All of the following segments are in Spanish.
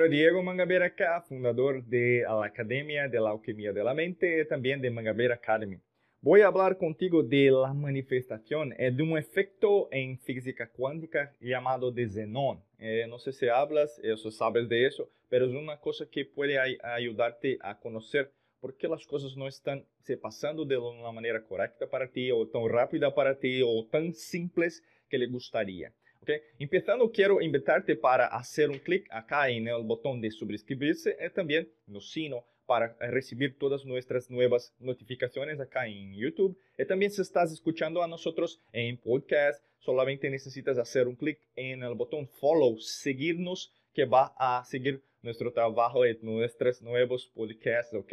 Hola, Diego Mangabeira acá, fundador de la Academia de la Alquimia de la Mente también de Mangabeira Academy. Voy a hablar contigo de la manifestación, eh, de un efecto en física cuántica llamado de Zenon. Eh, no sé si hablas, o si sabes de eso, pero es una cosa que puede ayudarte a conocer por qué las cosas no están se pasando de una manera correcta para ti, o tan rápida para ti, o tan simples que le gustaría. Okay? Empezando, quiero invitarte para hacer un clic acá en el botón de suscribirse y también no sino para recibir todas nuestras nuevas notificaciones acá en YouTube. Y también si estás escuchando a nosotros en podcast, solamente necesitas hacer un clic en el botón follow, seguirnos, que va a seguir nuestro trabajo y nuestros nuevos podcasts, ¿ok?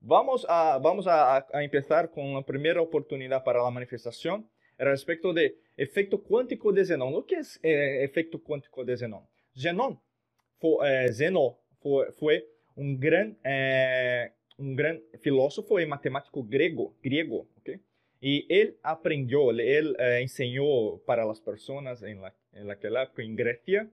Vamos a, vamos a, a empezar con la primera oportunidad para la manifestación respecto de efecto cuántico de Zenon. O que é eh, efeito quântico de Zenon? Zenon, foi, Zeno foi, foi um grande eh, um grande filósofo e matemático grego, grego, ok? E ele aprendeu, ele eh, ensinou para as pessoas em, la, em naquela época em Grécia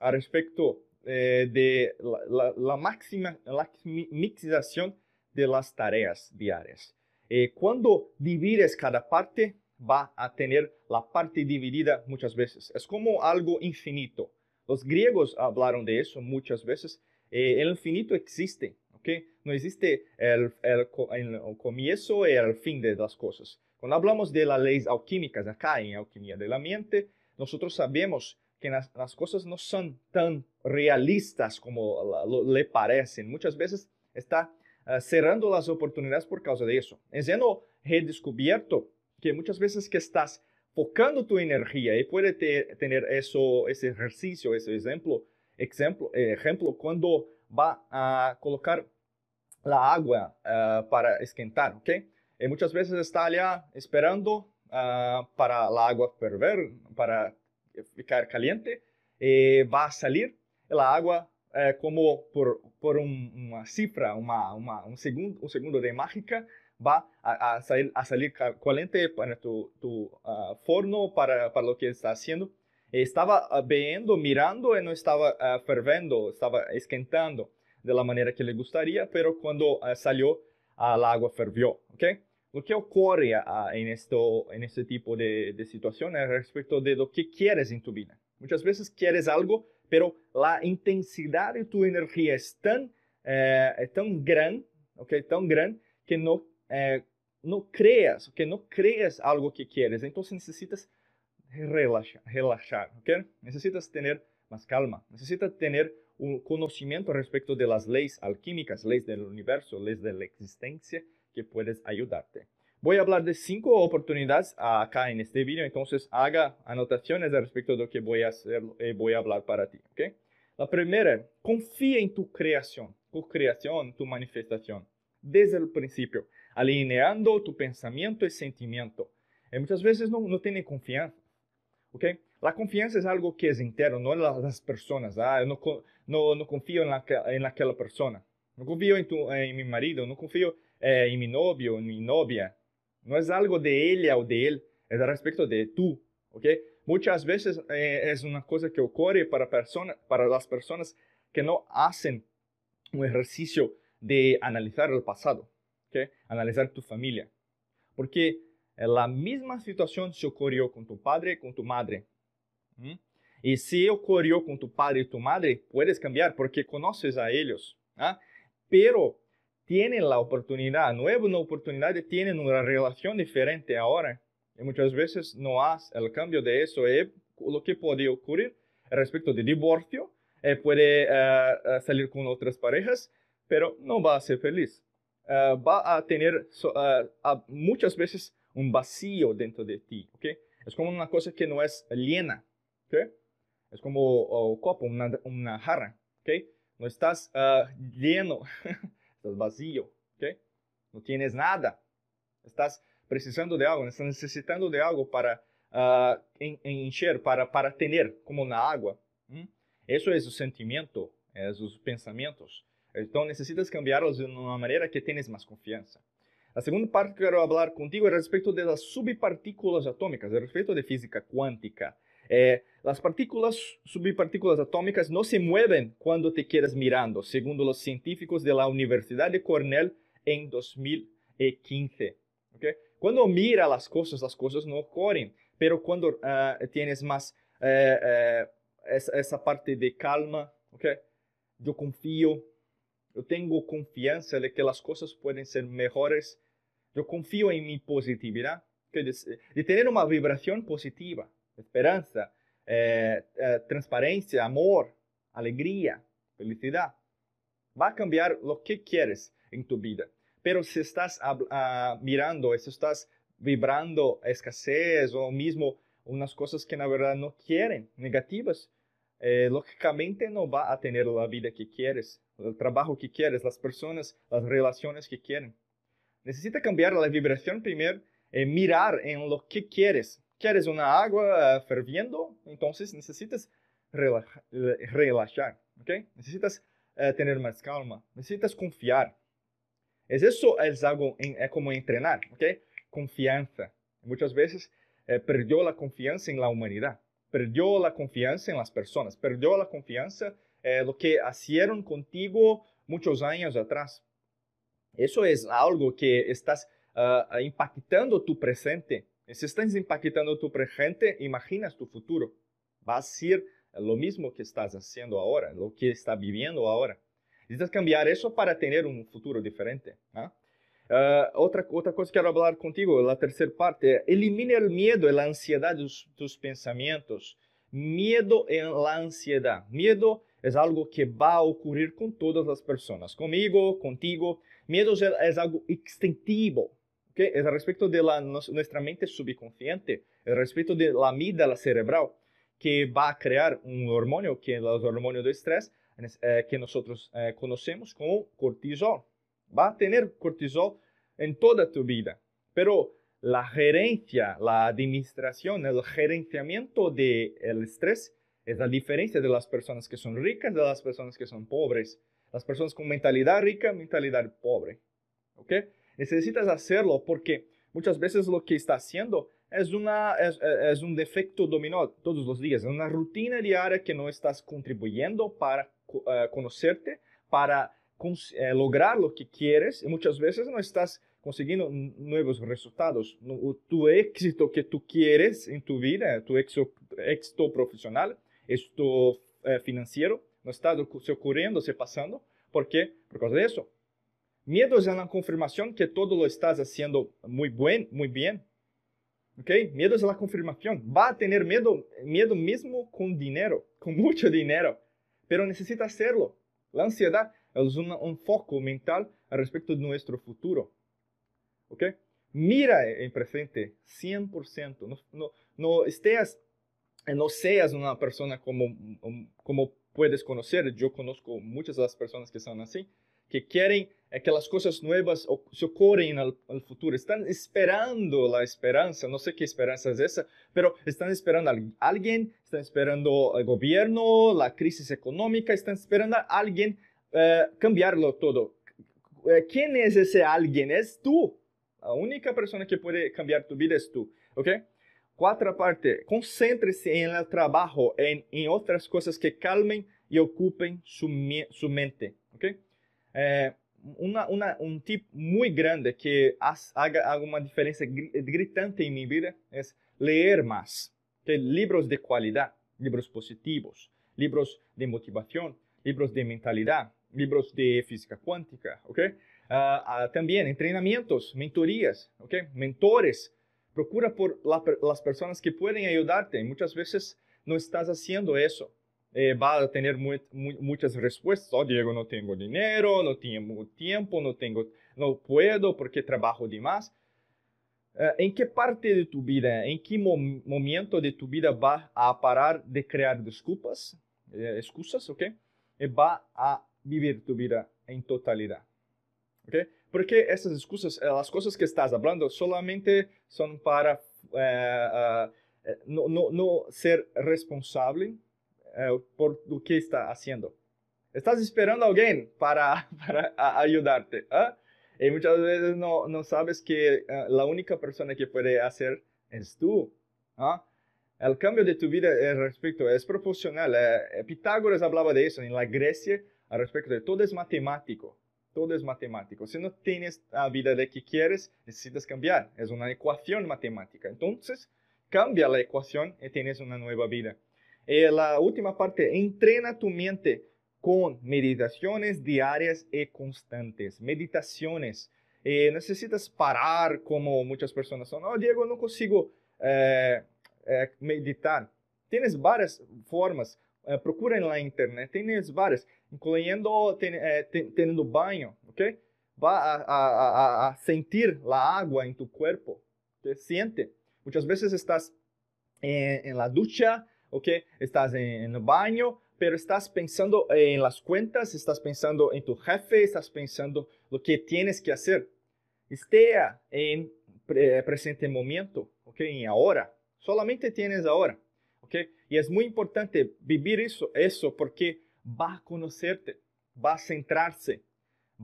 a respeito eh, de la, la, la, máxima la mixização de las tareas diárias. E quando divides cada parte, va a tener la parte dividida muchas veces. Es como algo infinito. Los griegos hablaron de eso muchas veces. Eh, el infinito existe, ¿ok? No existe el, el, el, comienzo y el fin de las cosas. Cuando hablamos de las leyes alquímicas acá en Alquimia de la Mente, nosotros sabemos que las, las cosas no son tan realistas como le parecen. Muchas veces está uh, cerrando las oportunidades por causa de eso. Es siendo redescubierto que muchas veces que estás focando tu energía y puede te, tener eso, ese ejercicio, ese ejemplo, ejemplo, eh, ejemplo cuando va a colocar la agua uh, para esquentar, ¿ok? Y muchas veces está allá esperando uh, para la agua ferver, para ficar caliente, y va a salir la agua uh, como por, por un, una cifra, uma, uma, un, segundo, un segundo de mágica, va a, a, salir, a salir caliente para tu, tu uh, forno, para, para lo que está haciendo. Estaba uh, viendo, mirando y no estaba uh, fervendo, estaba esquentando de la manera que le gustaría, pero cuando salió, el agua fervió. ¿okay? Lo que ocurre en, esto, en este tipo de, de situaciones respecto de lo que quieres en tu vida. Muchas veces quieres algo, pero la intensidad de tu energía es tan, eh, tan grande, okay, tan grande que no é, não creas, que não creas algo que queres, então necessitas relaxar, relaxar, ok? Necesitas ter mais calma, necesitas ter um conhecimento a respeito de las leis alquímicas, leis do universo, leis da existência que puedes ayudarte. Voy a hablar de cinco oportunidades acá en este video, entonces haga anotaciones al respecto de que voy a hacer y a hablar para ti, ¿ok? La primera, confía en tu creación, tu creación, tu manifestación, desde el principio alineando tu pensamiento y sentimiento. Y muchas veces no, no tiene confianza. ¿ok? La confianza es algo que es interno, no en las personas. Ah, no, no, no confío en, la, en aquella persona. No confío en, tu, en mi marido, no confío eh, en mi novio, en mi novia. No es algo de ella o de él, es respecto de tú. ¿ok? Muchas veces eh, es una cosa que ocurre para, persona, para las personas que no hacen un ejercicio de analizar el pasado. ¿okay? analizar tu familia. Porque la misma situación se ocurrió con tu padre y con tu madre. Y si ocurrió con tu padre y tu madre, puedes cambiar porque conoces a ellos. ¿ah? Pero tienen la oportunidad, nueva oportunidad, tienen una relación diferente ahora. Y muchas veces no haces el cambio de eso. Y lo que puede ocurrir respecto de divorcio, eh, puede uh, salir con otras parejas, pero no va a ser feliz. uh, va a tener uh, muchas veces un vacío dentro de ti, ¿ok? Es como una cosa que no es llena, ¿ok? Es como un copo, una, una, jarra, ¿ok? No estás uh, lleno, estás vacío, ¿ok? No tienes nada, estás precisando de algo, estás necesitando de algo para uh, encher, para, para tener, como na agua. ¿Mm? Eso es el sentimiento, es los pensamientos. Então, necessitas cambiá-los de uma maneira que tenhas mais confiança. A segunda parte que quero falar contigo é a respeito das subpartículas atômicas, a respeito de física quântica. Eh, las partículas, subpartículas atómicas no se mueven cuando te quedas mirando, según los científicos de la Universidad de Cornell en 2015. ¿okay? Cuando mira las cosas, las cosas no ocurren, pero cuando ah, tienes más eh, eh, esa, parte de calma, ¿okay? yo confío, yo tengo confianza de que las cosas pueden ser mejores, yo confío en mi positividad, de tener una vibración positiva esperanza, eh, eh, transparencia, amor, alegría, felicidad. Va a cambiar lo que quieres en tu vida. Pero si estás uh, mirando, si estás vibrando escasez o mismo unas cosas que la verdad no quieren, negativas, eh, lógicamente no va a tener la vida que quieres, el trabajo que quieres, las personas, las relaciones que quieren. Necesita cambiar la vibración primero, eh, mirar en lo que quieres, ¿Quieres una agua ferviendo? Entonces necesitas relajar, ¿ok? Necesitas eh, tener más calma, necesitas confiar. Es eso es algo, es como entrenar, ¿ok? Confianza. Muchas veces eh, perdió la confianza en la humanidad, perdió la confianza en las personas, perdió la confianza eh, lo que hicieron contigo muchos años atrás. Eso es algo que estás uh, impactando tu presente si estás impactando tu presente, imaginas tu futuro. Va a ser lo mismo que estás haciendo ahora, lo que estás viviendo ahora. Necesitas cambiar eso para tener un futuro diferente. ¿ah? Uh, otra, otra cosa que quiero hablar contigo, la tercera parte, elimina el miedo y la ansiedad de tus, tus pensamientos. Miedo en la ansiedad. Miedo es algo que va a ocurrir con todas las personas, conmigo, contigo. Miedo es, es algo instintivo. ¿okay? es respecto de la, nuestra mente subconsciente, es respecto de la amígdala cerebral, que va a crear un hormonio, que es el hormonio de estrés, eh, que nosotros eh, conocemos como cortisol. Va a tener cortisol en toda tu vida, pero la gerencia, la administración, el gerenciamiento del el estrés es la diferencia de las personas que son ricas de las personas que son pobres. Las personas con mentalidad rica, mentalidad pobre. ¿Ok? Necesitas hacerlo porque muchas veces lo que está haciendo es, una, es, un defecto dominó todos los días, es una rutina diaria que no estás contribuyendo para uh, conocerte, para uh, lograr lo que quieres y muchas veces no estás consiguiendo nuevos resultados. Tu éxito que tú quieres en tu vida, tu éxito, éxito profesional, éxito uh, financiero, no está ocurriendo, se pasando. ¿Por qué? Por causa de eso. Miedo es la confirmación que todo lo estás haciendo muy, buen, muy bien. ¿Ok? Miedo es la confirmación. Va a tener miedo, miedo mismo con dinero, con mucho dinero, pero necesita hacerlo. La ansiedad es un foco mental al respecto de nuestro futuro. ¿Ok? Mira en presente 100%. No, no, no, estés, no seas una persona como, como puedes conocer. Yo conozco muchas de las personas que son así que quieren que las cosas nuevas se ocurren al, al, futuro. Están esperando la esperanza. No sé qué esperanza es esa, pero están esperando a alguien, están esperando el gobierno, la crisis económica, están esperando a alguien eh, cambiarlo todo. Eh, ¿Quién es ese alguien? Es tú. La única persona que puede cambiar tu vida es tú. ¿Ok? Cuarta parte, concéntrese en el trabajo, en, en otras cosas que calmen y ocupen su, su mente. ¿ok? é, uma, uma, um tip muito grande que haga alguma diferença gritante em minha vida é ler mais. Okay? Livros de qualidade, livros positivos, livros de motivação, livros de mentalidade, livros de física quântica, ok? Uh, uh, também treinamentos, mentorias, ok? Mentores. Procura por la, las personas que pueden ayudarte. Muchas veces no estás haciendo eso eh, va a tener muy, muy, muchas respuestas. Oh, Diego, no tengo dinero, no tengo tiempo, no, tengo, no puedo porque trabajo de más. Uh, ¿En qué parte de tu vida, en qué mo momento de tu vida va a parar de crear desculpas, eh, excusas, ok? Y va a vivir tu vida en totalidad, ok? Porque esas excusas, eh, las cosas que estás hablando solamente son para uh, uh, no, no, no ser responsable eh, por lo que está haciendo. Estás esperando a alguien para, para ayudarte. ¿eh? Y muchas veces no, no sabes que uh, la única persona que puede hacer es tú. ¿eh? El cambio de tu vida al respecto es proporcional. Eh, Pitágoras hablaba de eso en la Grecia al respecto de todo es matemático. Todo es matemático. Si no tienes la vida de que quieres, necesitas cambiar. Es una ecuación matemática. Entonces, cambia la ecuación y tienes una nueva vida. Y la última parte, entrena tu mente con meditaciones diarias y constantes. Meditaciones. Eh, necesitas parar como muchas personas son. Oh, Diego, no consigo eh, eh, meditar. Tienes varias formas. procura en la internet. Tienes varias, incluyendo teniendo baño, ¿ok? Va a, a, sentir la agua tu cuerpo. Te siente. Muchas veces estás en, en la ducha, ¿ok? Estás en, en el baño, pero estás pensando en las cuentas, estás pensando en tu jefe, estás pensando lo que tienes que hacer. Esté en presente momento, ¿ok? En ahora. Solamente tienes ahora, ¿ok? Y es muy importante vivir eso, eso porque va a conocerte, va a centrarse,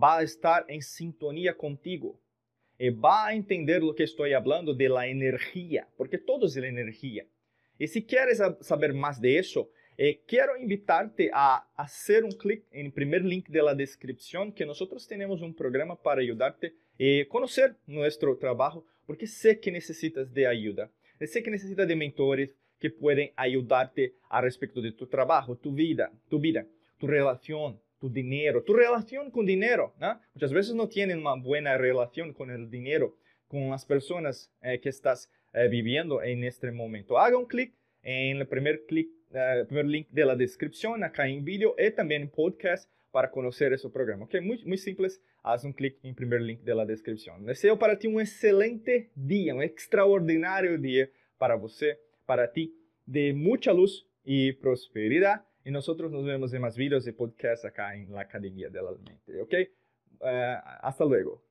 va a estar en sintonía contigo y va a entender lo que estoy hablando de la energía, porque todo es la energía. Y si quieres saber más de eso, eh, quiero invitarte a hacer un clic en el primer link de la descripción, que nosotros tenemos un programa para ayudarte a eh, conocer nuestro trabajo, porque sé que necesitas de ayuda, sé que necesitas de mentores que pueden ayudarte a respecto de tu trabajo, tu vida, tu vida, tu relación, tu dinero, tu relación con dinero. Muchas veces no tienen una buena relación con el dinero, con las personas eh, que estás viviendo en este momento. Haga un clic en el primer clic el primer link de la descripción acá en vídeo y también en podcast para conocer ese programa. Ok, muy, muy simples, haz un clic en primer link de la descripción. Deseo para ti un excelente día, un extraordinario día para você, para ti, de mucha luz y prosperidad. Y nosotros nos vemos en más vídeos y podcasts acá en la Academia de la Mente. Ok, uh, hasta luego.